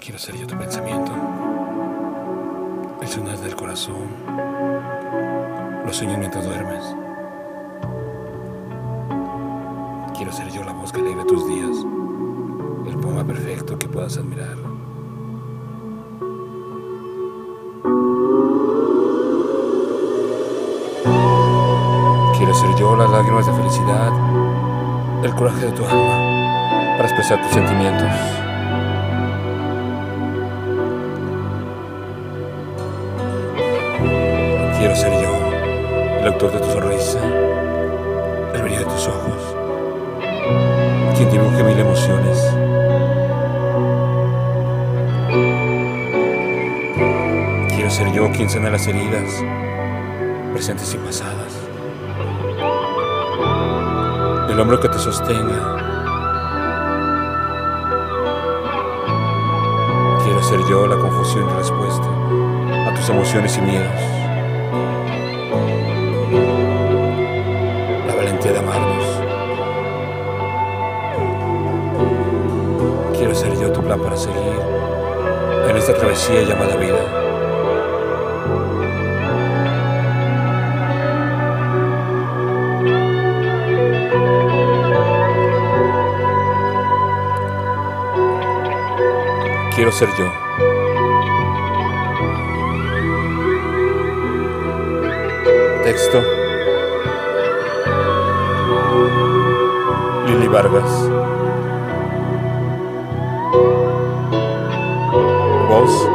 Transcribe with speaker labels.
Speaker 1: Quiero ser yo tu pensamiento, el sonar del corazón, los sueños mientras duermes. Quiero ser yo la voz que alegra tus días, el poema perfecto que puedas admirar. Quiero ser yo las lágrimas de felicidad, el coraje de tu alma para expresar tus sentimientos. Quiero ser yo, el autor de tu sonrisa, el brillo de tus ojos, quien dibuje mil emociones. Quiero ser yo quien sana las heridas, presentes y pasadas. El hombro que te sostenga. Quiero ser yo la confusión y respuesta a tus emociones y miedos. Amarnos. Quiero ser yo tu plan para seguir en esta travesía llamada vida. Quiero ser yo. Texto. anybody but of us. Waltz.